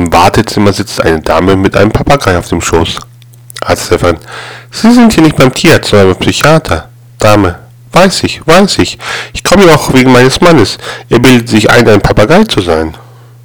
Im Wartezimmer sitzt eine Dame mit einem Papagei auf dem Schoß. Arzt Stefan. Sie sind hier nicht beim Tierarzt, sondern beim Psychiater. Dame. Weiß ich, weiß ich. Ich komme ja auch wegen meines Mannes. Er bildet sich ein, ein Papagei zu sein.